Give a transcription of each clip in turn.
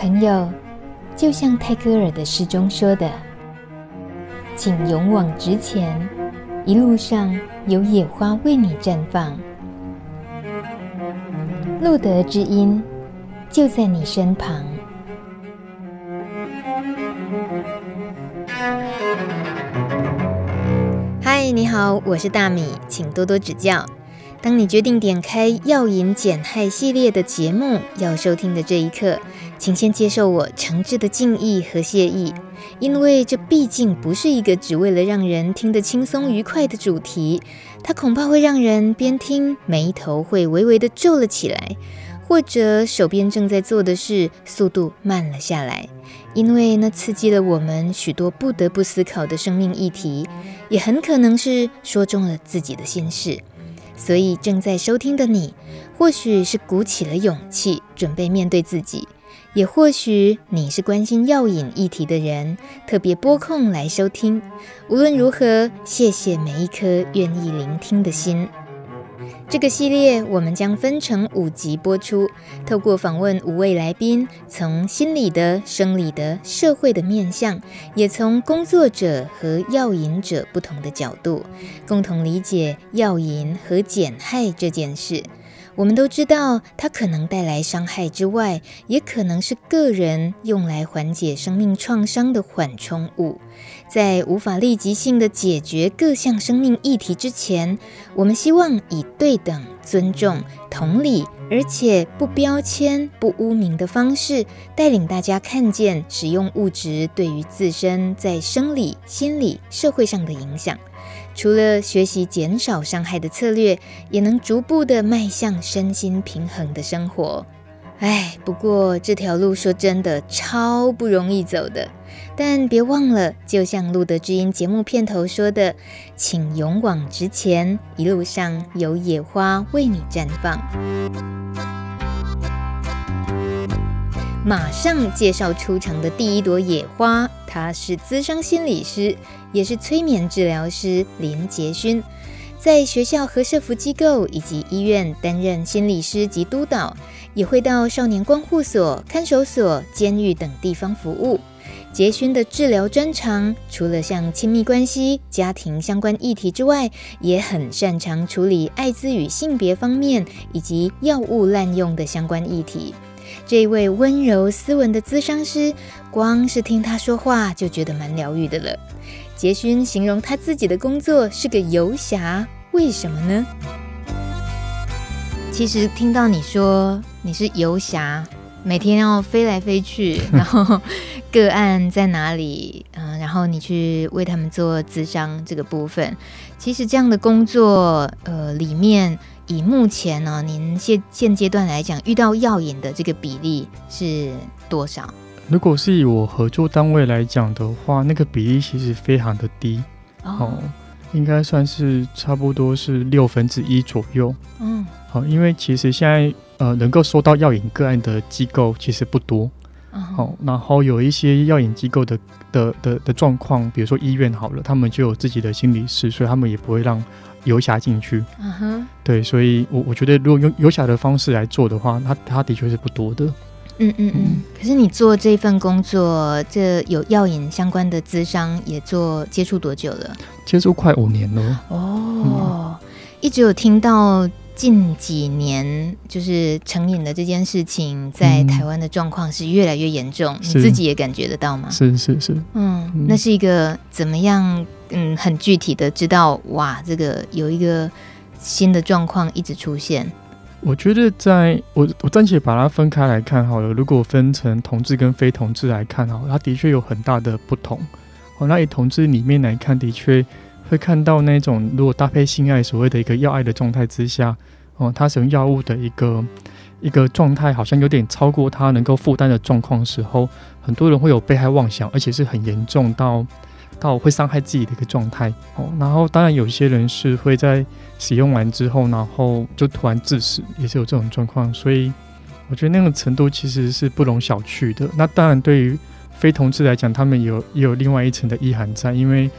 朋友，就像泰戈尔的诗中说的：“请勇往直前，一路上有野花为你绽放。”路德之音就在你身旁。嗨，你好，我是大米，请多多指教。当你决定点开药引减害系列的节目要收听的这一刻，请先接受我诚挚的敬意和谢意，因为这毕竟不是一个只为了让人听得轻松愉快的主题，它恐怕会让人边听眉头会微微的皱了起来，或者手边正在做的事速度慢了下来，因为那刺激了我们许多不得不思考的生命议题，也很可能是说中了自己的心事。所以，正在收听的你，或许是鼓起了勇气，准备面对自己；也或许你是关心药瘾议题的人，特别拨空来收听。无论如何，谢谢每一颗愿意聆听的心。这个系列我们将分成五集播出，透过访问五位来宾，从心理的、生理的、社会的面向，也从工作者和药瘾者不同的角度，共同理解药瘾和减害这件事。我们都知道，它可能带来伤害之外，也可能是个人用来缓解生命创伤的缓冲物。在无法立即性的解决各项生命议题之前，我们希望以对等、尊重、同理，而且不标签、不污名的方式，带领大家看见使用物质对于自身在生理、心理、社会上的影响。除了学习减少伤害的策略，也能逐步的迈向身心平衡的生活。哎，不过这条路说真的超不容易走的。但别忘了，就像路德知音节目片头说的，请勇往直前，一路上有野花为你绽放。马上介绍出场的第一朵野花，他是咨商心理师，也是催眠治疗师林杰勋，在学校和社福机构以及医院担任心理师及督导，也会到少年观护所、看守所、监狱等地方服务。杰勋的治疗专长，除了像亲密关系、家庭相关议题之外，也很擅长处理艾滋与性别方面以及药物滥用的相关议题。这一位温柔斯文的咨商师，光是听他说话就觉得蛮疗愈的了。杰勋形容他自己的工作是个游侠，为什么呢？其实听到你说你是游侠，每天要飞来飞去，然后个案在哪里，嗯，然后你去为他们做咨商这个部分，其实这样的工作，呃，里面。以目前呢，您现现阶段来讲，遇到药瘾的这个比例是多少？如果是以我合作单位来讲的话，那个比例其实非常的低哦，哦，应该算是差不多是六分之一左右。嗯，好，因为其实现在呃能够收到药瘾个案的机构其实不多。好、哦，然后有一些药引机构的的的的状况，比如说医院好了，他们就有自己的心理师，所以他们也不会让。游侠进去，嗯哼，对，所以我我觉得，如果用游侠的方式来做的话，他他的确是不多的。嗯嗯嗯。可是你做这份工作，这有药引相关的资商，也做接触多久了？接触快五年了。哦，嗯、一直有听到。近几年，就是成瘾的这件事情，在台湾的状况是越来越严重，嗯，你自己也感觉得到吗？是是是，嗯，那是一个怎么样？嗯，很具体的知道，哇，这个有一个新的状况一直出现。我觉得在，我我暂且把它分开来看好了。如果分成同志跟非同志来看好了，它的确有很大的不同。哦，那以同志里面来看，的确。会看到那种，如果搭配性爱，所谓的一个药爱的状态之下，哦，他使用药物的一个一个状态，好像有点超过他能够负担的状况时候，很多人会有被害妄想，而且是很严重到到会伤害自己的一个状态。哦，然后当然有些人是会在使用完之后，然后就突然致死，也是有这种状况。所以我觉得那个程度其实是不容小觑的。那当然对于非同志来讲，他们有也有另外一层的意涵在，因为。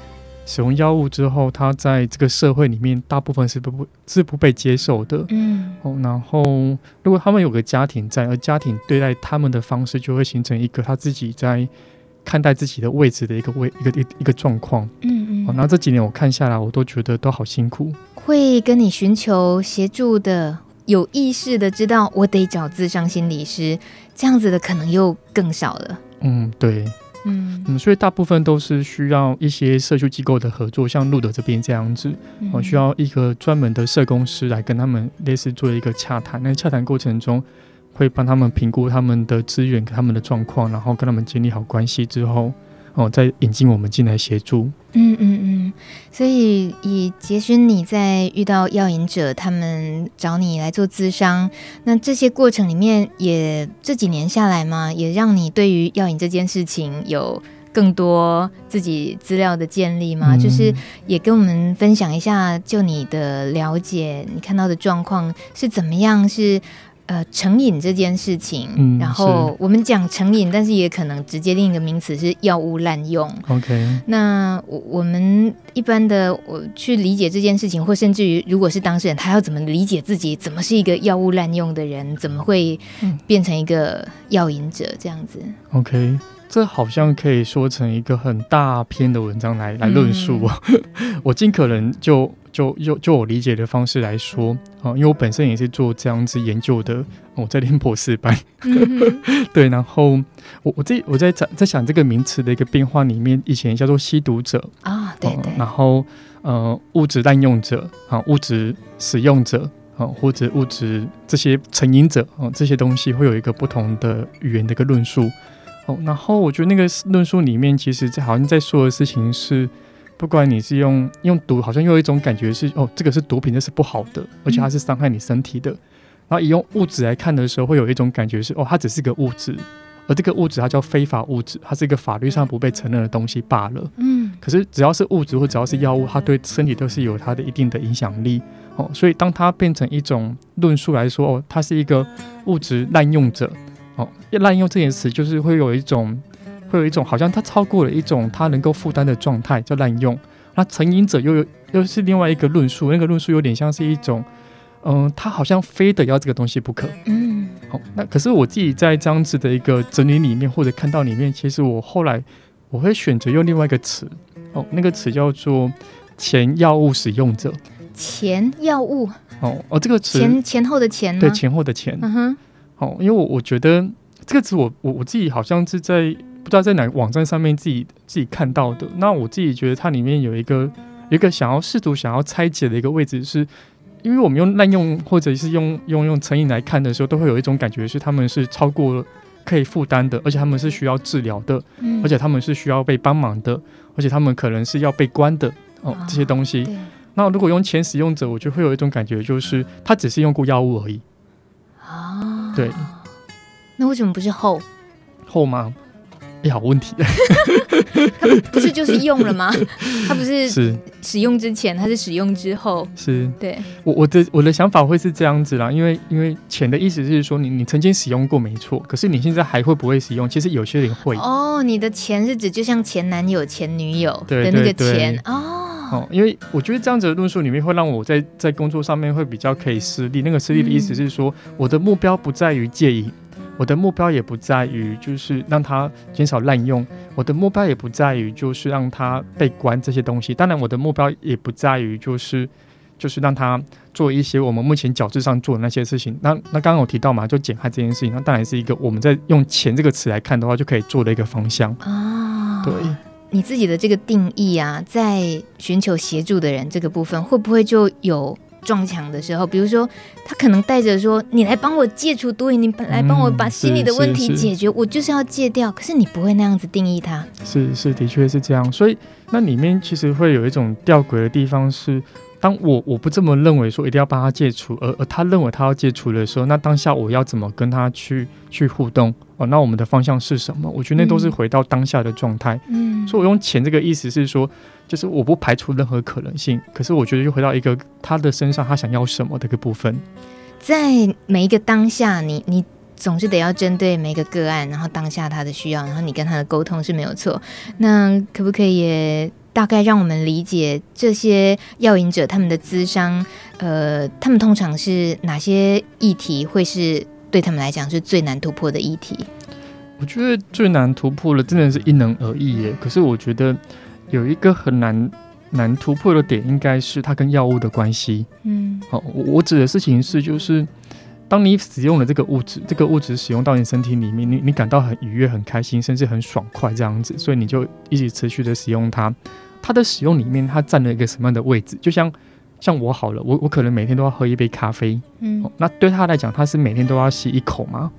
使用药物之后，他在这个社会里面大部分是不不是不被接受的。嗯，哦，然后如果他们有个家庭在，而家庭对待他们的方式，就会形成一个他自己在看待自己的位置的一个位一个一一个状况。嗯嗯。哦，那这几年我看下来，我都觉得都好辛苦。会跟你寻求协助的，有意识的知道我得找自商心理师，这样子的可能又更少了。嗯，对。嗯嗯，所以大部分都是需要一些社区机构的合作，像路德这边这样子，我、嗯、需要一个专门的社工师来跟他们类似做一个洽谈。那洽谈过程中，会帮他们评估他们的资源、他们的状况，然后跟他们建立好关系之后。哦，再引进我们进来协助。嗯嗯嗯，所以以杰勋你在遇到药瘾者，他们找你来做咨商，那这些过程里面也这几年下来嘛，也让你对于药瘾这件事情有更多自己资料的建立吗？嗯、就是也跟我们分享一下，就你的了解，你看到的状况是怎么样？是。呃，成瘾这件事情，嗯、然后我们讲成瘾，但是也可能直接另一个名词是药物滥用。OK，那我我们一般的我去理解这件事情，或甚至于如果是当事人，他要怎么理解自己，怎么是一个药物滥用的人，怎么会变成一个药瘾者这样子？OK，这好像可以说成一个很大篇的文章来来论述。嗯、我尽可能就。就就就我理解的方式来说啊，因为我本身也是做这样子研究的，我在念博士班，嗯、对，然后我我自己我在在在想这个名词的一个变化里面，以前叫做吸毒者。啊，对对，然后呃物质滥用者啊，物质使用者啊，或者物质这些成瘾者啊，这些东西会有一个不同的语言的一个论述哦，然后我觉得那个论述里面，其实好像在说的事情是。不管你是用用毒，好像又有一种感觉是哦，这个是毒品，这是不好的，而且它是伤害你身体的。嗯、然后以用物质来看的时候，会有一种感觉是哦，它只是个物质，而这个物质它叫非法物质，它是一个法律上不被承认的东西罢了。嗯。可是只要是物质或只要是药物，它对身体都是有它的一定的影响力哦。所以当它变成一种论述来说哦，它是一个物质滥用者哦，滥用这件词就是会有一种。会有一种好像他超过了一种他能够负担的状态，叫滥用。那成瘾者又有又是另外一个论述，那个论述有点像是一种，嗯、呃，他好像非得要这个东西不可。嗯，好，那可是我自己在这样子的一个整理里面或者看到里面，其实我后来我会选择用另外一个词，哦，那个词叫做前药物使用者。前药物。哦哦，这个词前前后的前。对，前后的前。嗯哼。哦，因为我我觉得这个词我我我自己好像是在。不知道在哪个网站上面自己自己看到的，那我自己觉得它里面有一个有一个想要试图想要拆解的一个位置，是因为我们用滥用或者是用用用成瘾来看的时候，都会有一种感觉是他们是超过可以负担的，而且他们是需要治疗的，嗯、而且他们是需要被帮忙的，而且他们可能是要被关的哦，这些东西。啊、那如果用前使用者，我就会有一种感觉，就是他只是用过药物而已啊。对，那为什么不是后后吗？哎，好问题，他不是就是用了吗？他不是是使用之前，他是使用之后，是对。我我的我的想法会是这样子啦，因为因为前的意思是说你你曾经使用过没错，可是你现在还会不会使用？其实有些人会哦。你的前是指就像前男友、前女友的那个前哦。哦，因为我觉得这样子的论述里面会让我在在工作上面会比较可以施力。那个施力的意思是说，嗯、我的目标不在于戒瘾。我的目标也不在于就是让他减少滥用，我的目标也不在于就是让他被关这些东西。当然，我的目标也不在于就是就是让他做一些我们目前角质上做的那些事情。那那刚刚我提到嘛，就减害这件事情，那当然是一个我们在用钱这个词来看的话，就可以做的一个方向啊。对，你自己的这个定义啊，在寻求协助的人这个部分，会不会就有？撞墙的时候，比如说他可能带着说：“你来帮我戒除毒瘾，你来帮我把心理的问题解决，我就是要戒掉。”可是你不会那样子定义他。是是，的确是这样。所以那里面其实会有一种吊诡的地方是。当我我不这么认为，说一定要帮他戒除，而而他认为他要戒除的时候，那当下我要怎么跟他去去互动？哦，那我们的方向是什么？我觉得那都是回到当下的状态。嗯，所以我用钱这个意思是说，就是我不排除任何可能性，可是我觉得又回到一个他的身上，他想要什么的一个部分。在每一个当下，你你总是得要针对每个个案，然后当下他的需要，然后你跟他的沟通是没有错。那可不可以也？大概让我们理解这些药瘾者他们的咨商，呃，他们通常是哪些议题会是对他们来讲是最难突破的议题？我觉得最难突破的真的是因人而异耶。可是我觉得有一个很难难突破的点，应该是它跟药物的关系。嗯，好，我我指的事情是就是。当你使用了这个物质，这个物质使用到你身体里面，你你感到很愉悦、很开心，甚至很爽快这样子，所以你就一直持续的使用它。它的使用里面，它占了一个什么样的位置？就像像我好了，我我可能每天都要喝一杯咖啡，嗯，那对他来讲，他是每天都要吸一口吗？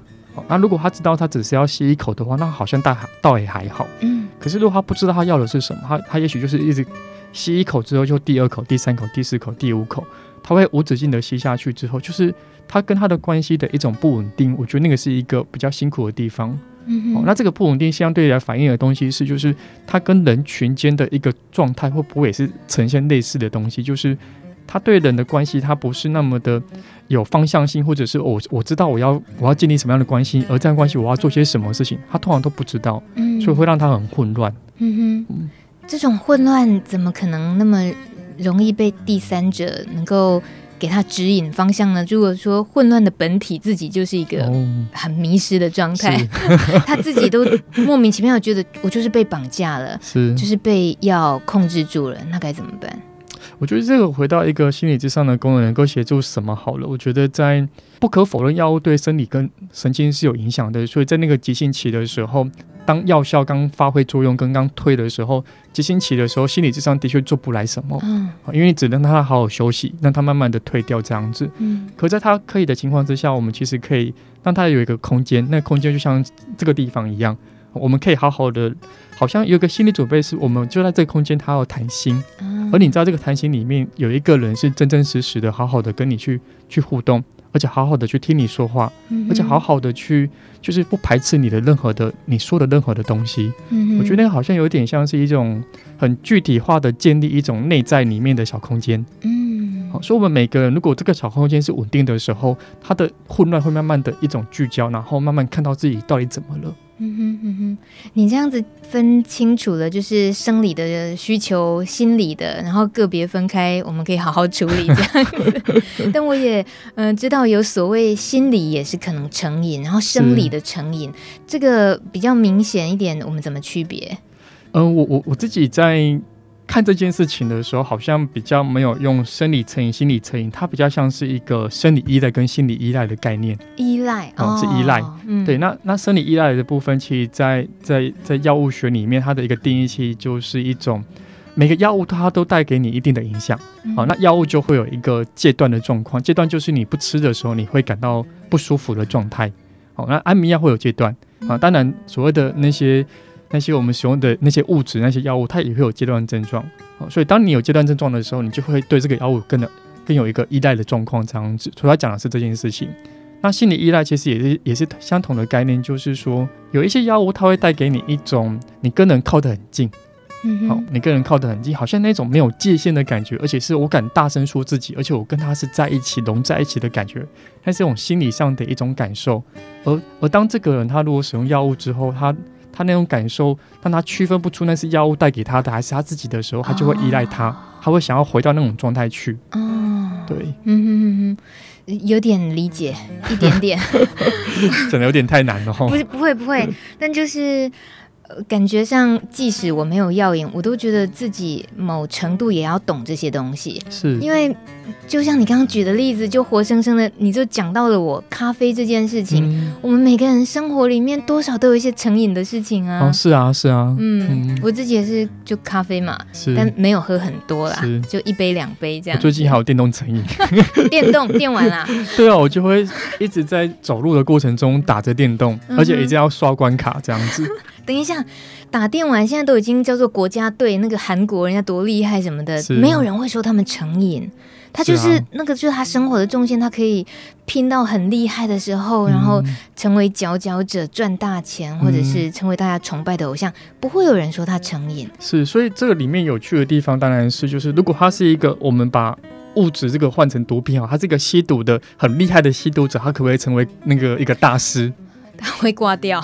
那如果他知道他只是要吸一口的话，那好像倒倒也还好，嗯。可是如果他不知道他要的是什么，他他也许就是一直吸一口之后，就第二口、第三口、第四口、第五口，他会无止境的吸下去之后，就是。他跟他的关系的一种不稳定，我觉得那个是一个比较辛苦的地方。嗯、哦，那这个不稳定相对来反映的东西是，就是他跟人群间的一个状态会不会也是呈现类似的东西？就是他对人的关系，他不是那么的有方向性，或者是我我知道我要我要建立什么样的关系，而这样关系我要做些什么事情，他通常都不知道，嗯，所以会让他很混乱。嗯哼，这种混乱怎么可能那么容易被第三者能够？给他指引方向呢？如果说混乱的本体自己就是一个很迷失的状态，哦、他自己都莫名其妙觉得我就是被绑架了，是就是被药控制住了，那该怎么办？我觉得这个回到一个心理之上的功能，能够协助什么好了？我觉得在不可否认，药物对生理跟神经是有影响的，所以在那个急性期的时候。当药效刚发挥作用，跟刚退的时候，急性期的时候，心理智商的确做不来什么，嗯，因为你只能让他好好休息，让他慢慢的退掉这样子，嗯，可在他可以的情况之下，我们其实可以让他有一个空间，那空间就像这个地方一样，我们可以好好的，好像有一个心理准备，是我们就在这个空间，他要谈心，嗯，而你知道这个谈心里面有一个人是真真实实的，好好的跟你去去互动。而且好好的去听你说话，嗯、而且好好的去，就是不排斥你的任何的你说的任何的东西。嗯、我觉得那个好像有点像是一种很具体化的建立一种内在里面的小空间。嗯，好，所以我们每个人如果这个小空间是稳定的时候，它的混乱会慢慢的一种聚焦，然后慢慢看到自己到底怎么了。嗯哼嗯哼，你这样子分清楚了，就是生理的需求、心理的，然后个别分开，我们可以好好处理这样子。但我也嗯、知道有所谓心理也是可能成瘾，然后生理的成瘾，这个比较明显一点，我们怎么区别？嗯、我我我自己在。看这件事情的时候，好像比较没有用生理成瘾、心理成瘾，它比较像是一个生理依赖跟心理依赖的概念。依赖哦，是依赖。嗯，对。那那生理依赖的部分，其实在在在药物学里面，它的一个定义其实就是一种每个药物它都带给你一定的影响。好、嗯哦，那药物就会有一个戒断的状况，戒断就是你不吃的时候，你会感到不舒服的状态。好、哦，那安眠药会有戒断啊，当然所谓的那些。那些我们使用的那些物质、那些药物，它也会有阶段症状。所以当你有阶段症状的时候，你就会对这个药物更的更有一个依赖的状况。这样子，所以他讲的是这件事情。那心理依赖其实也是也是相同的概念，就是说有一些药物它会带给你一种你跟人靠得很近，嗯，好，你跟人靠得很近，好像那种没有界限的感觉，而且是我敢大声说自己，而且我跟他是在一起融在一起的感觉，那是这种心理上的一种感受。而而当这个人他如果使用药物之后，他他那种感受，当他区分不出那是药物带给他的还是他自己的时候，他就会依赖他，哦、他会想要回到那种状态去。哦，对，嗯哼哼哼，有点理解，一点点，真的有点太难了。不是，不会，不会，但就是。感觉上，即使我没有药瘾，我都觉得自己某程度也要懂这些东西。是，因为就像你刚刚举的例子，就活生生的，你就讲到了我咖啡这件事情。嗯、我们每个人生活里面多少都有一些成瘾的事情啊。哦，是啊，是啊。嗯，嗯我自己也是，就咖啡嘛，是，但没有喝很多啦，就一杯两杯这样。最近还有电动成瘾，电动电玩啦。对啊，我就会一直在走路的过程中打着电动，而且一直要刷关卡这样子。等一下，打电玩现在都已经叫做国家队，那个韩国人家多厉害什么的，没有人会说他们成瘾。他就是，那个，就是他生活的重心，他可以拼到很厉害的时候，嗯、然后成为佼佼者，赚大钱，或者是成为大家崇拜的偶像，嗯、不会有人说他成瘾。是，所以这个里面有趣的地方，当然是就是，如果他是一个，我们把物质这个换成毒品啊，他是一个吸毒的很厉害的吸毒者，他可不可以成为那个一个大师？他 会挂掉，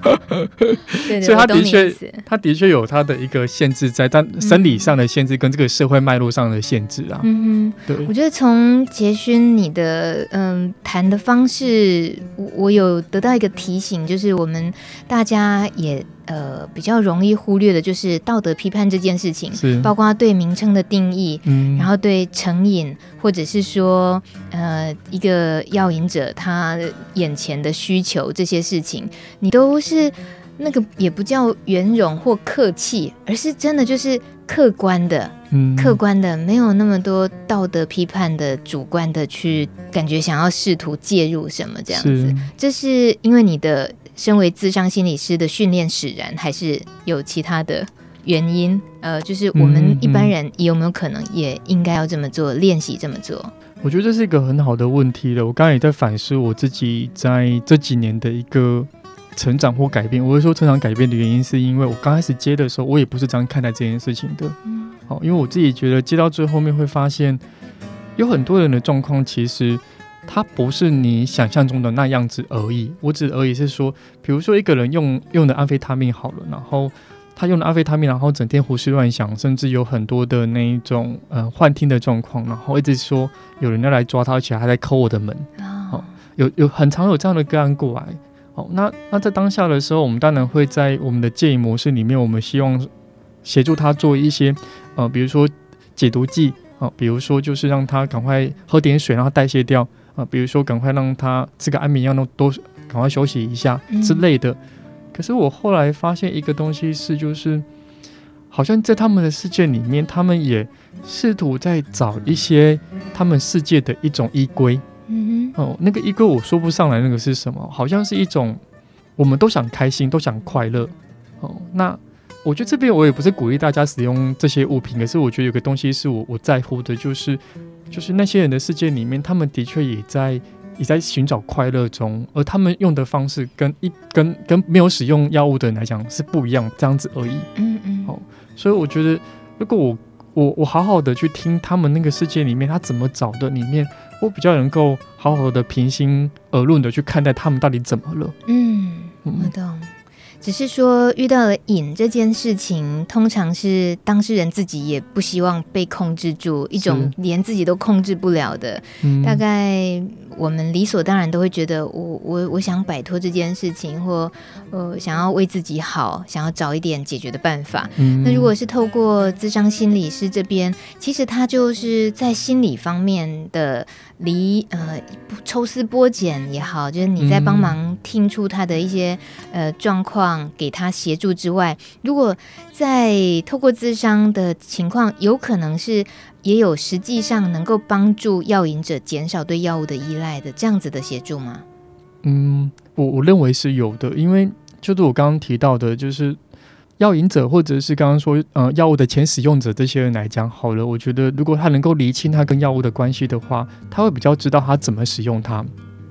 对，所以他的确，他的确有他的一个限制在，但生理上的限制跟这个社会脉络上的限制啊。嗯哼，对，我觉得从杰勋你的嗯谈的方式，我我有得到一个提醒，就是我们大家也。呃，比较容易忽略的就是道德批判这件事情，是。包括对名称的定义，嗯，然后对成瘾，或者是说，呃，一个药瘾者他眼前的需求这些事情，你都是那个也不叫圆融或客气，而是真的就是客观的，嗯，客观的，没有那么多道德批判的主观的去感觉想要试图介入什么这样子，是。这是因为你的。身为智商心理师的训练使然，还是有其他的原因？呃，就是我们一般人有没有可能也应该要这么做，练习这么做？我觉得这是一个很好的问题了。我刚才也在反思我自己在这几年的一个成长或改变。我会说成长改变的原因，是因为我刚开始接的时候，我也不是这样看待这件事情的。嗯，好，因为我自己觉得接到最后面会发现，有很多人的状况其实。它不是你想象中的那样子而已。我指而已是说，比如说一个人用用的安非他命好了，然后他用的安非他命，然后整天胡思乱想，甚至有很多的那一种呃幻听的状况，然后一直说有人要来抓他，而且还在抠我的门。好、哦，有有很常有这样的个案过来。好、哦，那那在当下的时候，我们当然会在我们的建议模式里面，我们希望协助他做一些呃，比如说解毒剂啊、哦，比如说就是让他赶快喝点水，让他代谢掉。啊，比如说赶快让他吃个安眠药，都都赶快休息一下之类的。嗯。可是我后来发现一个东西是，就是好像在他们的世界里面，他们也试图在找一些他们世界的一种依归。嗯哼，哦，那个依归我说不上来，那个是什么？好像是一种我们都想开心，都想快乐。哦，那我觉得这边我也不是鼓励大家使用这些物品，可是我觉得有个东西是我我在乎的，就是。就是那些人的世界里面，他们的确也在也在寻找快乐中，而他们用的方式跟一跟跟没有使用药物的人来讲是不一样，这样子而已。嗯嗯。好，所以我觉得，如果我我我好好的去听他们那个世界里面他怎么找的，里面我比较能够好好的平心而论的去看待他们到底怎么了。嗯，我懂。只是说遇到了瘾这件事情，通常是当事人自己也不希望被控制住，一种连自己都控制不了的。嗯、大概我们理所当然都会觉得我，我我我想摆脱这件事情，或呃想要为自己好，想要找一点解决的办法。嗯、那如果是透过咨商心理师这边，其实他就是在心理方面的。离呃抽丝剥茧也好，就是你在帮忙听出他的一些、呃状况，给他协助之外，如果在透过咨商的情况，有可能是也有实际上能够帮助药瘾者减少对药物的依赖的这样子的协助吗？嗯，我我认为是有的，因为就是我刚刚提到的，就是。药瘾者，或者是刚刚说，呃，药物的前使用者这些人来讲，好了，我觉得如果他能够厘清他跟药物的关系的话，他会比较知道他怎么使用它，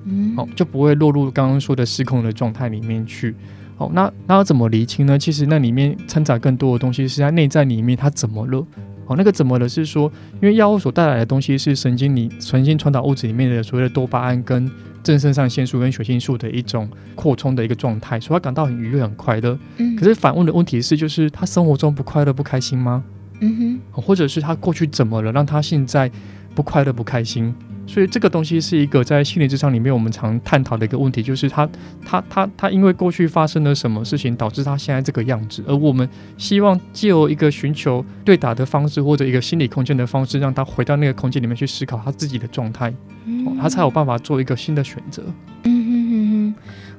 嗯，好，就不会落入刚刚说的失控的状态里面去。好，那那要怎么厘清呢？其实那里面掺杂更多的东西是在内在里面，他怎么了？好，那个怎么了？是说，因为药物所带来的东西是神经里神经传导物质里面的所谓的多巴胺跟。正肾上腺素跟血清素的一种扩充的一个状态，所以他感到很愉悦、很快乐。嗯，可是反问的问题是，就是他生活中不快乐、不开心吗？嗯哼，或者是他过去怎么了，让他现在不快乐、不开心？所以这个东西是一个在心理智商里面我们常探讨的一个问题，就是他他他他因为过去发生了什么事情导致他现在这个样子，而我们希望借由一个寻求对打的方式或者一个心理空间的方式，让他回到那个空间里面去思考他自己的状态，他才有办法做一个新的选择。嗯哼哼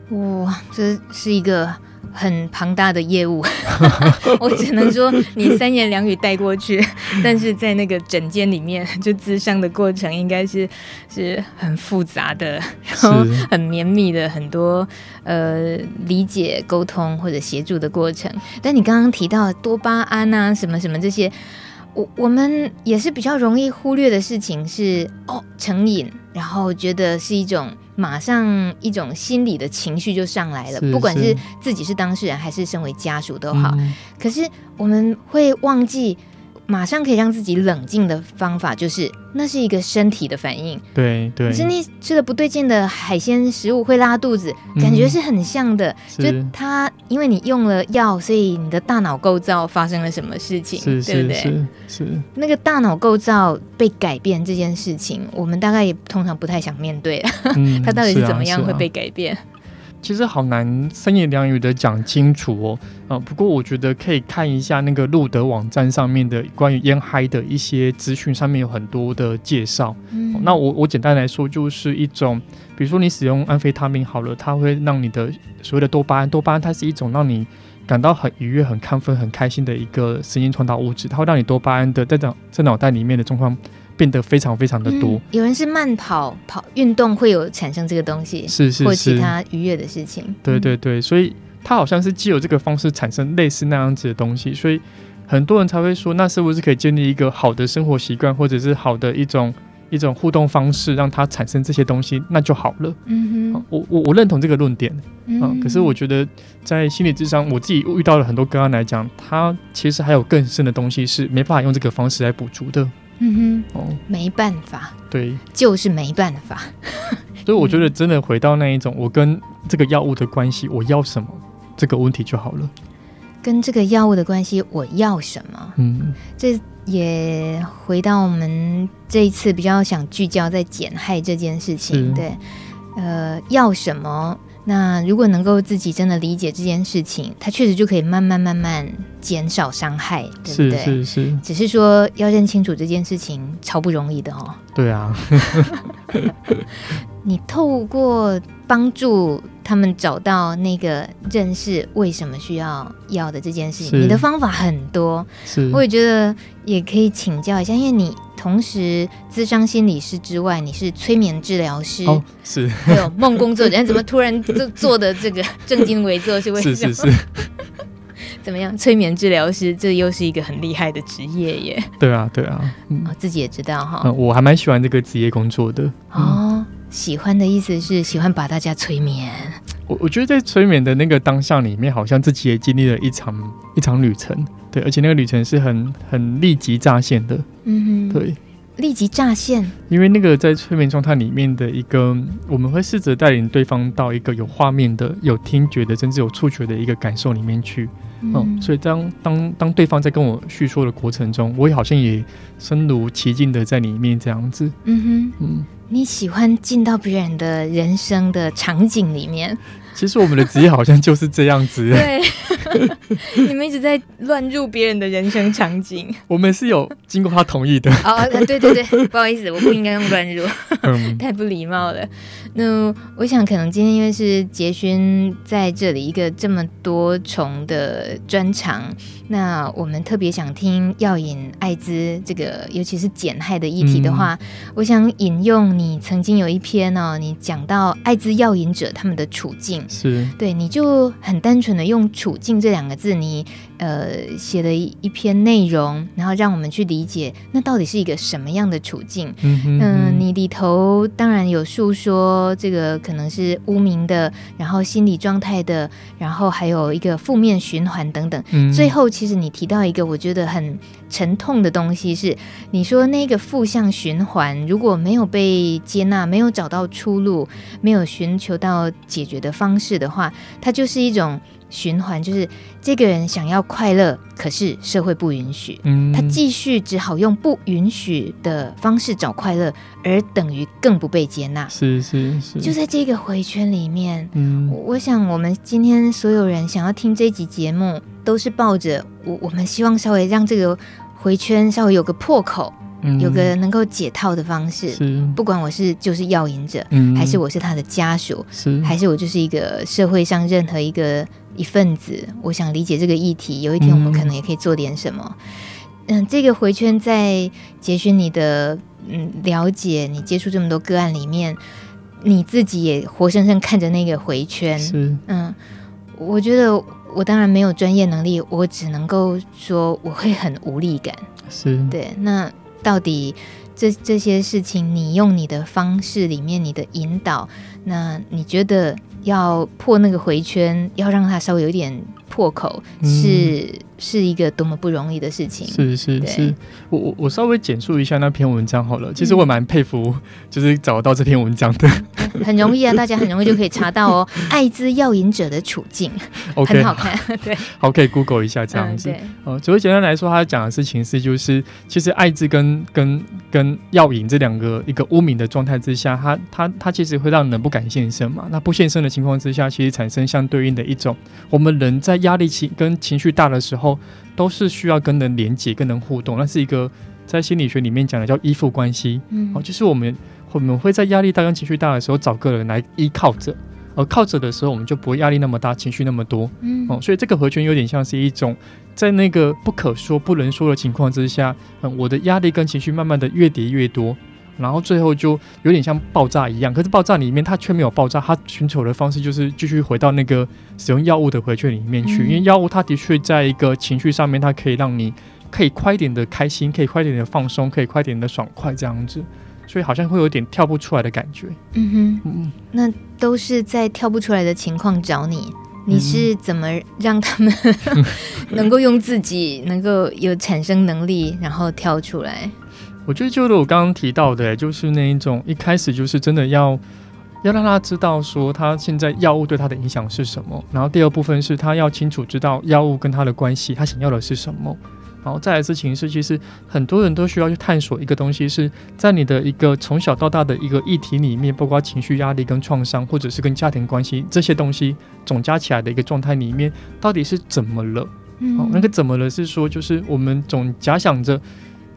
哼，哇，这是一个。很庞大的业务，我只能说你三言两语带过去，但是在那个整间里面，就咨商的过程应该是是很复杂的，然后很绵密的很多呃理解、沟通或者协助的过程。但你刚刚提到多巴胺啊，什么什么这些。我我们也是比较容易忽略的事情是哦，成瘾，然后觉得是一种马上一种心理的情绪就上来了，不管是自己是当事人还是身为家属都好。嗯、可是我们会忘记，马上可以让自己冷静的方法，就是那是一个身体的反应。对对，可是你吃了不对劲的海鲜食物会拉肚子，嗯、感觉是很像的。就它因为你用了药，所以你的大脑构造发生了什么事情，是对不对？是是，是那个大脑构造被改变这件事情，我们大概也通常不太想面对。嗯、它到底是怎么样会被改变？其实好难三言两语的讲清楚哦，啊，不过我觉得可以看一下那个路德网站上面的关于烟嗨的一些资讯，上面有很多的介绍。嗯，那我我简单来说，就是一种，比如说你使用安非他命好了，它会让你的所谓的多巴胺，多巴胺它是一种让你感到很愉悦、很亢奋、很开心的一个神经传导物质，它会让你多巴胺的在脑在脑袋里面的状况。变得非常非常的多。嗯、有人是慢跑跑运动会有产生这个东西，是是是，或其他愉悦的事情。对对对，所以它好像是既有这个方式产生类似那样子的东西，所以很多人才会说，那是不是可以建立一个好的生活习惯，或者是好的一种一种互动方式，让它产生这些东西，那就好了。嗯哼，我我我认同这个论点嗯。可是我觉得在心理智商，我自己遇到了很多个案来讲，它其实还有更深的东西是没办法用这个方式来补足的。嗯哼，哦，没办法，对，就是没办法。所以我觉得真的回到那一种，我跟这个药物的关系，我要什么这个问题就好了。跟这个药物的关系，我要什么？嗯，这也回到我们这一次比较想聚焦在减害这件事情。对，呃，要什么？那如果能够自己真的理解这件事情，它确实就可以慢慢慢慢减少伤害，对不对？是是是。只是说要认清楚这件事情超不容易的哦。对啊。你透过帮助他们找到那个认识为什么需要要的这件事情，你的方法很多。是。我也觉得也可以请教一下，因为你。同时，咨商心理师之外，你是催眠治疗师，哦，是，还有梦工作者。怎么突然做做的这个 正襟危坐？是为什么？是是是。怎么样？催眠治疗师，这又是一个很厉害的职业耶。对啊，对啊，嗯，哦，自己也知道哈，嗯。我还蛮喜欢这个职业工作的。嗯、哦，喜欢的意思是喜欢把大家催眠。我我觉得在催眠的那个当下里面，好像自己也经历了一场一场旅程。对，而且那个旅程是很很立即乍现的。嗯哼，对，立即乍现。因为那个在催眠状态里面的一个，我们会试着带领对方到一个有画面的、有听觉的，甚至有触觉的一个感受里面去。嗯，嗯，所以当当当对方在跟我叙说的过程中，我也好像也身如其境的在里面这样子。嗯哼，嗯，你喜欢进到别人的人生的场景里面？其实我们的职业好像就是这样子。对。你们一直在乱入别人的人生场景，我们是有经过他同意的。哦，对对对，不好意思，我不应该用乱入，太不礼貌了。那我想，可能今天因为是杰勋在这里一个这么多重的专长，那我们特别想听药引、艾滋这个，尤其是减害的议题的话，嗯、我想引用你曾经有一篇哦，你讲到艾滋药引者他们的处境，是对，你就很单纯的用处境。这两个字，你呃写了一一篇内容，然后让我们去理解那到底是一个什么样的处境。嗯嗯、呃，你里头当然有诉说这个可能是污名的，然后心理状态的，然后还有一个负面循环等等。嗯、最后，其实你提到一个我觉得很沉痛的东西是，你说那个负向循环如果没有被接纳，没有找到出路，没有寻求到解决的方式的话，它就是一种。循环就是这个人想要快乐，可是社会不允许，嗯，他继续只好用不允许的方式找快乐，而等于更不被接纳。是是是，就在这个回圈里面，嗯，我想我们今天所有人想要听这集节目，都是抱着我我们希望稍微让这个回圈稍微有个破口。有个能够解套的方式，是。不管我是就是药瘾者，嗯，还是我是他的家属，是。还是我就是一个社会上任何一个一份子，我想理解这个议题，有一天我们可能也可以做点什么。嗯，嗯这个回圈在杰勋你的嗯了解，你接触这么多个案里面，你自己也活生生看着那个回圈，是。嗯，我觉得我当然没有专业能力，我只能够说我会很无力感，是。对那。到底这这些事情，你用你的方式里面，你的引导，那你觉得要破那个回圈，要让它稍微有点破口，是是一个多么不容易的事情。是是是，我我我稍微简述一下那篇文章好了。其实我蛮佩服，就是找到这篇文章的。嗯、很容易啊，大家很容易就可以查到哦。艾滋药瘾者的处境很好看。对，好，可以 Google 一下这样子。哦、嗯，只会简单来说，他讲的事情是，就是其实艾滋跟跟跟药瘾这两个一个污名的状态之下，它它它其实会让人不敢现身嘛。那不现身的情况之下，其实产生相对应的一种，我们人在压力情跟情绪大的时候，都是需要跟人连接、跟人互动。那是一个在心理学里面讲的叫依附关系。嗯，哦，就是我们我们会在压力大跟情绪大的时候找个人来依靠着，而靠着的时候，我们就不会压力那么大，情绪那么多。嗯，哦，所以这个回圈有点像是一种在那个不可说、不能说的情况之下，嗯，我的压力跟情绪慢慢的越叠越多。然后最后就有点像爆炸一样，可是爆炸里面它却没有爆炸，它寻求的方式就是继续回到那个使用药物的回圈里面去，嗯、因为药物它的确在一个情绪上面，它可以让你可以快一点的开心，可以快一点的放松，可以快一点的爽快这样子，所以好像会有点跳不出来的感觉。嗯哼，嗯，那都是在跳不出来的情况找你，你是怎么让他们 能够用自己能够有产生能力，然后跳出来？我觉得就是我刚刚提到的，就是那一种一开始就是真的要要让他知道说他现在药物对他的影响是什么，然后第二部分是他要清楚知道药物跟他的关系，他想要的是什么，然后再来事情是，其实很多人都需要去探索一个东西，是在你的一个从小到大的一个议题里面，包括情绪压力跟创伤，或者是跟家庭关系这些东西总加起来的一个状态里面，到底是怎么了？嗯，那个怎么了是说，就是我们总假想着。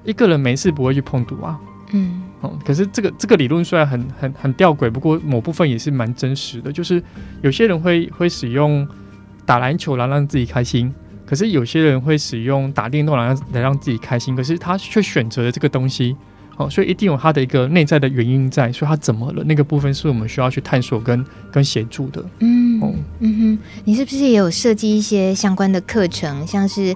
一个人没事不会去碰毒啊，嗯，哦，可是这个这个理论虽然很很很吊诡，不过某部分也是蛮真实的。就是有些人会会使用打篮球来让自己开心，可是有些人会使用打电动来让来让自己开心，可是他却选择了这个东西，哦，所以一定有他的一个内在的原因在，所以他怎么了？那个部分是我们需要去探索跟跟协助的。嗯，哦，嗯哼，你是不是也有设计一些相关的课程，像是？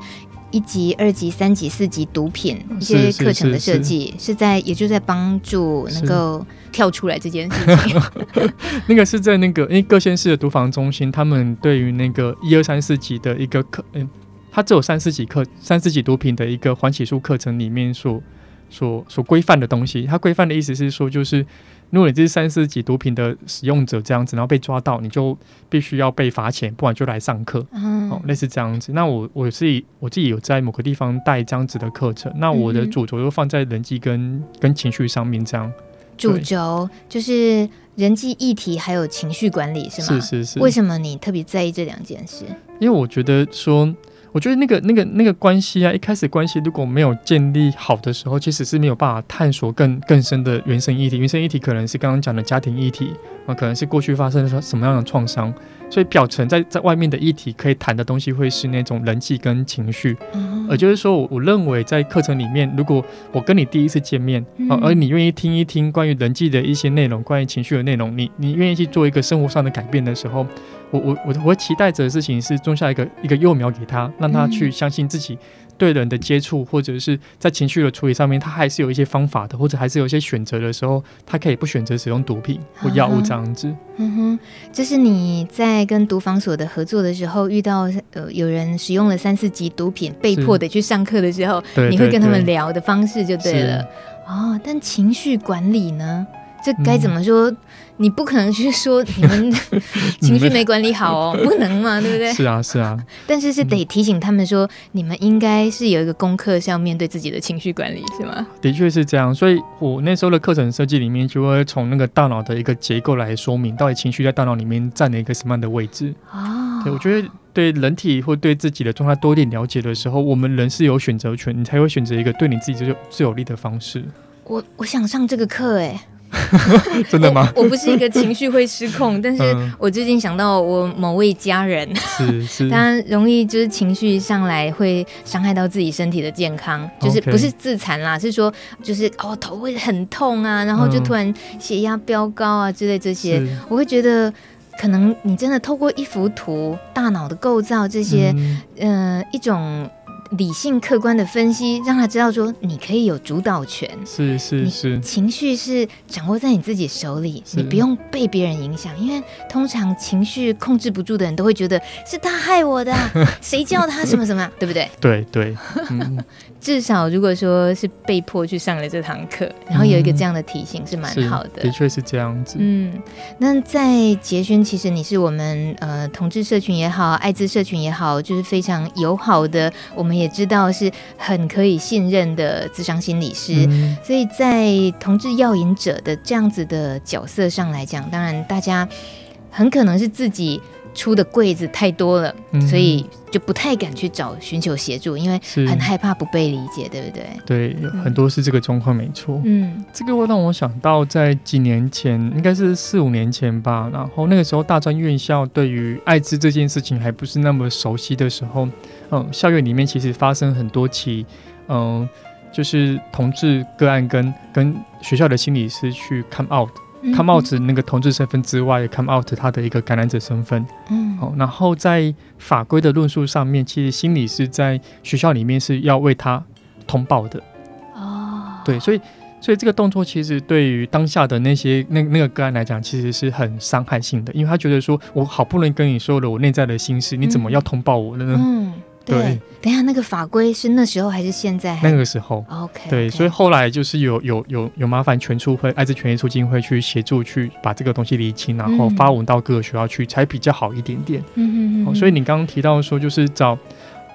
一级、二级、三级、四级毒品一些课程的设计，是在也就在帮助能够跳出来这件事情。那个是在那个因为各县市的毒防中心，他们对于那个一二三四级的一个课，嗯，它只有三四级课，三四级毒品的一个缓起诉课程里面所所所规范的东西。它规范的意思是说，就是。如果你这是三四级毒品的使用者这样子，然后被抓到，你就必须要被罚钱，不然就来上课，嗯、哦，类似这样子。那我我自己我自己有在某个地方带这样子的课程，那我的主轴就放在人际跟、嗯、跟情绪上面，这样。主轴就是人际议题还有情绪管理是吗？是是是。为什么你特别在意这两件事？因为我觉得说。我觉得那个、那个、那个关系啊，一开始关系如果没有建立好的时候，其实是没有办法探索更更深的原生议题。原生议题可能是刚刚讲的家庭议题啊，可能是过去发生了什么样的创伤。所以表层在在外面的议题可以谈的东西会是那种人际跟情绪。嗯，而就是说我我认为在课程里面，如果我跟你第一次见面，啊，而你愿意听一听关于人际的一些内容，关于情绪的内容，你你愿意去做一个生活上的改变的时候。我我我我会期待着的事情是种下一个一个幼苗给他，让他去相信自己对人的接触，或者是在情绪的处理上面，他还是有一些方法的，或者还是有一些选择的时候，他可以不选择使用毒品或药物这样子。嗯哼，就是你在跟毒防所的合作的时候遇到呃有人使用了三四级毒品，被迫得去上课的时候，你会跟他们聊的方式就对了。哦，但情绪管理呢？这该怎么说？嗯你不可能去说你们 情绪没管理好哦，不能嘛，对不对？是啊，是啊。但是是得提醒他们说，你们应该是有一个功课是要面对自己的情绪管理，是吗？的确是这样。所以我那时候的课程设计里面，就会从那个大脑的一个结构来说明，到底情绪在大脑里面占了一个什么样的位置。哦。对，我觉得对人体或对自己的状态多一点了解的时候，我们人是有选择权，你才会选择一个对你自己最最有利的方式。我我想上这个课，哎。真的吗？我，我不是一个情绪会失控，但是我最近想到我某位家人，是是，他容易就是情绪上来会伤害到自己身体的健康，就是不是自残啦，是说就是哦头会很痛啊，然后就突然血压飙高啊之类这些，我会觉得可能你真的透过一幅图，大脑的构造这些，嗯、呃，一种。理性客观的分析，让他知道说你可以有主导权，是是是，情绪是掌握在你自己手里，你不用被别人影响，因为通常情绪控制不住的人都会觉得是他害我的，谁叫他什么什么，对不对？对对，嗯。至少，如果说是被迫去上了这堂课，然后有一个这样的提醒，是蛮好的。的确是这样子。嗯，那在杰勋，其实你是我们呃同志社群也好，艾滋社群也好，就是非常友好的，我们也知道是很可以信任的智商心理师。嗯、所以在同志药瘾者的这样子的角色上来讲，当然大家很可能是自己。出的柜子太多了，嗯、所以就不太敢去找寻求协助，因为很害怕不被理解，对不对？对，有很多是这个状况，没错。嗯，这个会让我想到在几年前，应该是四五年前吧。然后那个时候，大专院校对于艾滋这件事情还不是那么熟悉的时候，嗯，校园里面其实发生很多起，嗯，就是同志个案跟跟学校的心理师去 come out。Come out 那个同志身份之外，come out 他的一个感染者身份。嗯，好，然后在法规的论述上面，其实心理是在学校里面是要为他通报的。哦，对，所以所以这个动作其实对于当下的那些那那个个案来讲，其实是很伤害性的，因为他觉得说我好不容易跟你说了我内在的心事，你怎么要通报我呢？嗯。对，对，等一下那个法规是那时候还是现在？那个时候，OK。对.所以后来就是有有有有麻烦全促会艾滋权益促进会去协助去把这个东西理清，然后发文到各个学校去，才比较好一点点。嗯嗯。所以你刚刚提到说，就是找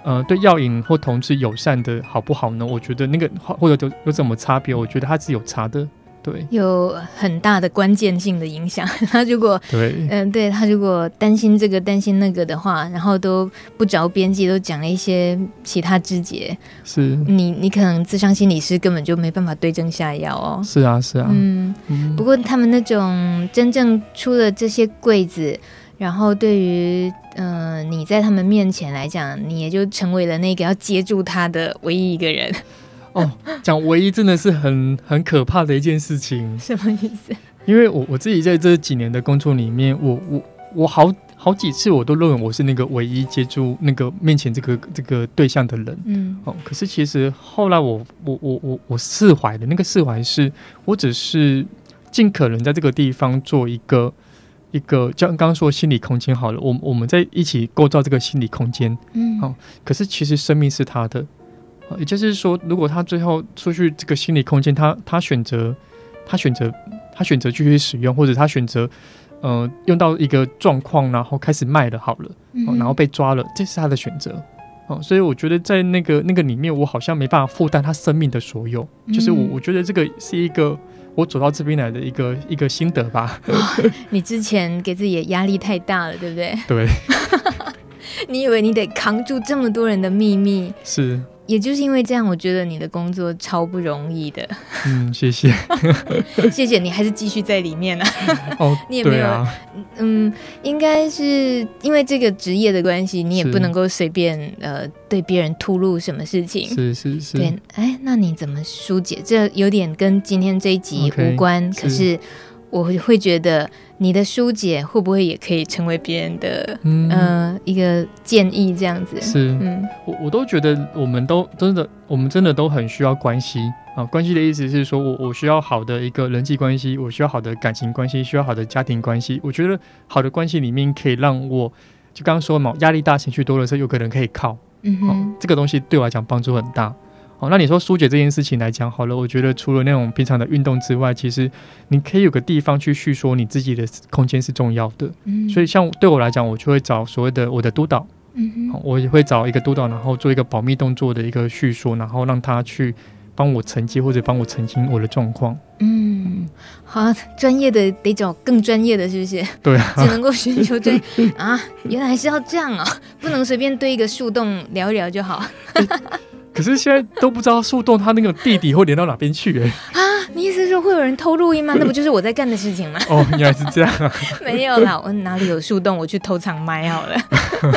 呃对药瘾或同志友善的好不好呢？我觉得那个或者有有什么差别？我觉得它是有差的。对，有很大的关键性的影响。他如果对，嗯、呃，对他如果担心这个担心那个的话，然后都不着边际，都讲了一些其他枝节，是你你可能智商心理师根本就没办法对症下药哦。是啊，是啊，嗯。嗯，不过他们那种真正出了这些柜子，然后对于嗯、呃、你在他们面前来讲，你也就成为了那个要接住他的唯一一个人。哦，讲唯一真的是很很可怕的一件事情。什么意思？因为我我自己在这几年的工作里面，我我我好好几次我都认为我是那个唯一接触那个面前这个这个对象的人。嗯，哦，可是其实后来我我我我我释怀的那个释怀是，我只是尽可能在这个地方做一个一个，像刚刚说心理空间好了，我我们在一起构造这个心理空间。嗯，好，可是其实生命是他的。也就是说，如果他最后出去这个心理空间，他他选择，他选择，他选择继续使用，或者他选择，呃，用到一个状况，然后开始卖了好了，然后被抓了，这是他的选择。哦，所以我觉得在那个那个里面，我好像没办法负担他生命的所有。就是我我觉得这个是一个我走到这边来的一个一个心得吧。哦，你之前给自己的压力太大了，对不对？对。你以为你得扛住这么多人的秘密？是。也就是因为这样，我觉得你的工作超不容易的。嗯，谢谢，谢谢你，还是继续在里面呢、啊。哦，你也没有，啊、嗯，应该是因为这个职业的关系，你也不能够随便呃对别人吐露什么事情。是是是。对，哎，那你怎么疏解？这有点跟今天这一集无关，可是。我会觉得你的疏解会不会也可以成为别人的嗯、呃、一个建议这样子？是，嗯，我我都觉得我们都真的，我们真的都很需要关系啊。关系的意思是说我我需要好的一个人际关系，我需要好的感情关系，需要好的家庭关系。我觉得好的关系里面可以让我，就刚刚说嘛，压力大、情绪多的时候，有个人可以靠。嗯哼、啊，这个东西对我来讲帮助很大。哦，那你说疏解这件事情来讲好了，我觉得除了那种平常的运动之外，其实你可以有个地方去叙说你自己的空间是重要的。嗯，所以像对我来讲，我就会找所谓的我的督导，嗯哼，我也会找一个督导，然后做一个保密动作的一个叙说，然后让他去帮我承接或者帮我澄清我的状况。嗯，好，专业的得找更专业的，是不是？对啊，只能够寻求专啊，原来是要这样啊，不能随便对一个树洞聊一聊就好。可是现在都不知道树洞它那个地底会连到哪边去哎、欸！啊，你意思是说会有人偷录音吗？那不就是我在干的事情吗？哦，原来是这样啊！没有啦，我哪里有树洞，我去偷藏麦好了。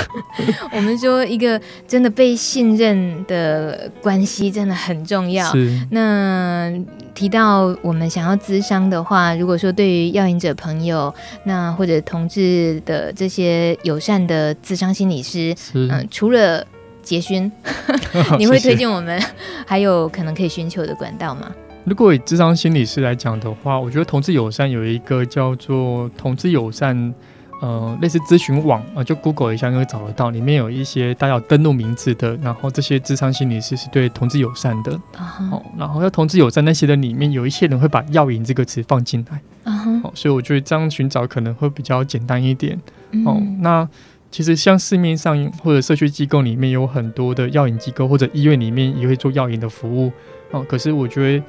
我们说一个真的被信任的关系真的很重要。那提到我们想要咨商的话，如果说对于药瘾者朋友，那或者同志的这些友善的咨商心理师，嗯、呃，除了捷勋，你会推荐我们还有可能可以寻求的管道吗？如果以智商心理师来讲的话，我觉得同志友善有一个叫做同志友善。呃，类似咨询网啊，就 Google 一下就会找得到，里面有一些大家有登录名字的，然后这些智商心理师是对同志友善的，uh huh. 哦，然后要同志友善那些的里面有一些人会把药瘾这个词放进来，uh huh. 哦，所以我觉得这样寻找可能会比较简单一点，uh. 哦，那其实像市面上或者社区机构里面有很多的药引机构，或者医院里面也会做药引的服务，哦，可是我觉得。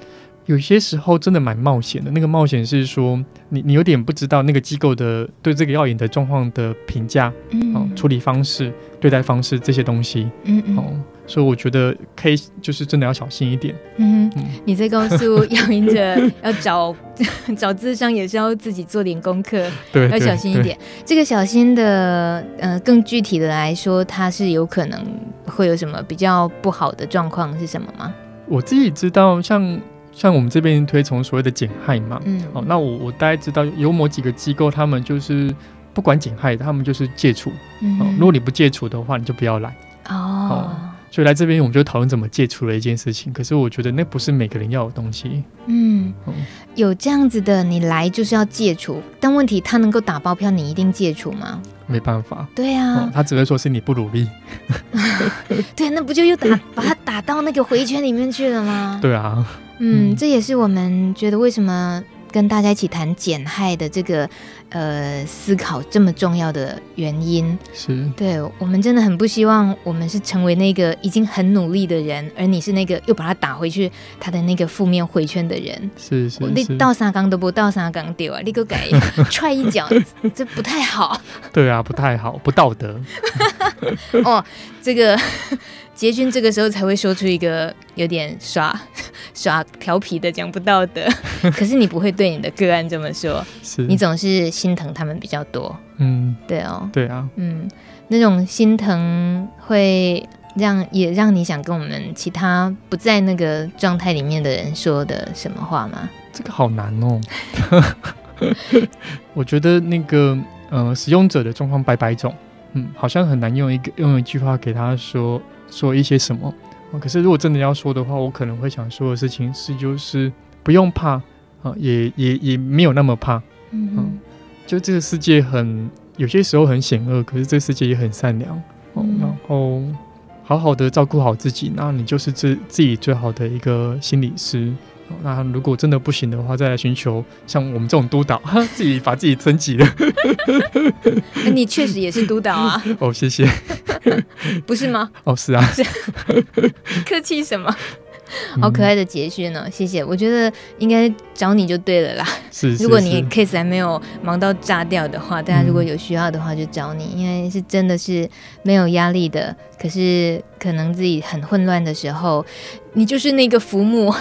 有些时候真的蛮冒险的，那个冒险是说你你有点不知道那个机构的对这个药引的状况的评价，嗯、哦，处理方式、对待方式这些东西，嗯嗯，哦，所以我觉得可以就是真的要小心一点。嗯你在告诉药瘾者要找 找智商也是要自己做点功课，对，要小心一点。这个小心的，呃，更具体的来说，它是有可能会有什么比较不好的状况是什么吗？我自己知道，像。像我们这边推崇所谓的减害嘛，嗯，哦，那我我大概知道有某几个机构，他们就是不管减害，他们就是戒除，嗯，哦，如果你不戒除的话，你就不要来，哦，哦，所以来这边我们就讨论怎么戒除了一件事情。可是我觉得那不是每个人要的东西，嗯，哦，有这样子的，你来就是要戒除，但问题他能够打包票，你一定戒除吗？没办法，对啊，哦，他只会说是你不努力，对，那不就又打 把他打到那个回圈里面去了吗？对啊。嗯，这也是我们觉得为什么跟大家一起谈减害的这个呃思考这么重要的原因。是，对，我们真的很不希望我们是成为那个已经很努力的人，而你是那个又把他打回去他的那个负面回圈的人。是是，是，你倒三缸都不倒沙缸丢啊，你给我改踹一脚，这不太好。对啊，不太好，不道德。哦，这个。杰军这个时候才会说出一个有点耍耍调皮的讲不道德，可是你不会对你的个案这么说，是你总是心疼他们比较多。嗯，对哦，对啊，嗯，那种心疼会让也让你想跟我们其他不在那个状态里面的人说的什么话吗？这个好难哦，我觉得那个呃使用者的状况百百种，嗯，好像很难用一个用一句话给他说。说一些什么？可是如果真的要说的话，我可能会想说的事情是，就是不用怕啊，也也也没有那么怕。嗯哼，就这个世界很有些时候很险恶，可是这个世界也很善良。嗯，然后好好的照顾好自己，那你就是自自己最好的一个心理师。那如果真的不行的话，再来寻求像我们这种督导，自己把自己升级了。你确实也是督导啊！哦，谢谢。不是吗？哦，是啊。客气什么？好可爱的捷勋呢，谢谢。我觉得应该找你就对了啦。是，是，是。如果你 case 还没有忙到炸掉的话，大家如果有需要的话就找你，因为是真的是没有压力的。可是可能自己很混乱的时候，你就是那个浮木，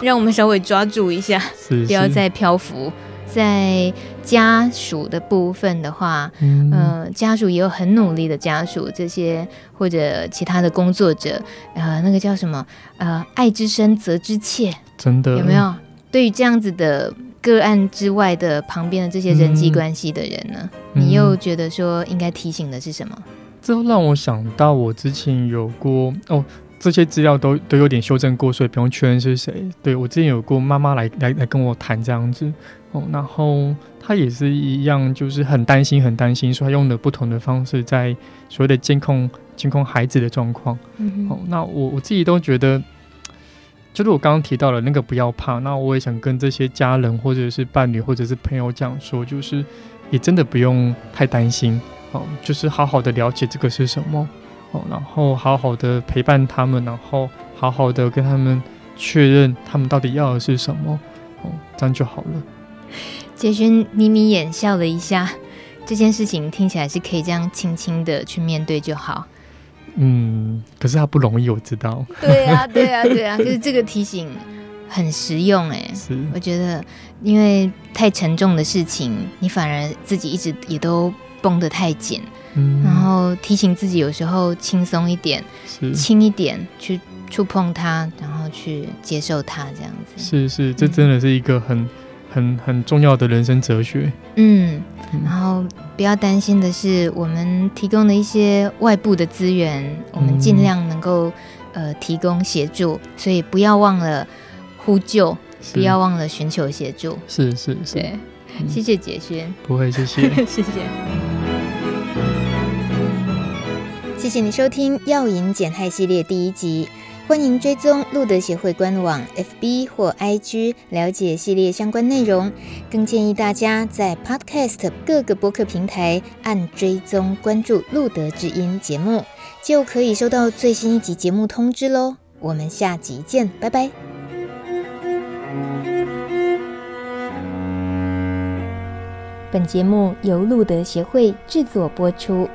让我们稍微抓住一下，是是不要再漂浮。在家属的部分的话，嗯、呃，家属也有很努力的家属，这些或者其他的工作者，呃，那个叫什么？呃，爱之深，责之切，真的有没有？对于这样子的个案之外的旁边的这些人际关系的人呢？嗯、你又觉得说应该提醒的是什么？这让我想到我之前有过哦，这些资料都都有点修正过，所以不用确认是谁。对，我之前有过妈妈来来来跟我谈这样子。哦，然后她也是一样，就是很担心，很担心，说他用了不同的方式在所谓的监控监控孩子的状况。嗯，哦，那我我自己都觉得，就是我刚刚提到了那个不要怕，那我也想跟这些家人或者是伴侣或者是朋友讲说，就是也真的不用太担心，哦，就是好好的了解这个是什么，哦，然后好好的陪伴他们，然后好好的跟他们确认他们到底要的是什么，哦，这样就好了。杰勋眯眯眼笑了一下，这件事情听起来是可以这样轻轻的去面对就好。嗯，可是他不容易，我知道。对啊，对啊，对啊，就是这个提醒很实用哎。是，我觉得因为太沉重的事情，你反而自己一直也都绷得太紧。嗯，然后提醒自己有时候轻松一点，轻一点去触碰它，然后去接受它，这样子。是是，这真的是一个很。很很重要的人生哲学。嗯，然后不要担心的是，我们提供的一些外部的资源，嗯、我们尽量能够呃提供协助，所以不要忘了呼救，不要忘了寻求协助。是是是，对，嗯、谢谢杰轩，不会，谢谢，谢谢。谢谢你收听《药瘾减害》系列第一集，欢迎追踪路德协会官网 FB 或 IG 了解系列相关内容，更建议大家在 Podcast 各个播客平台按追踪关注路德之音节目，就可以收到最新一集节目通知喽。我们下集见，拜拜。本节目由路德协会制作播出。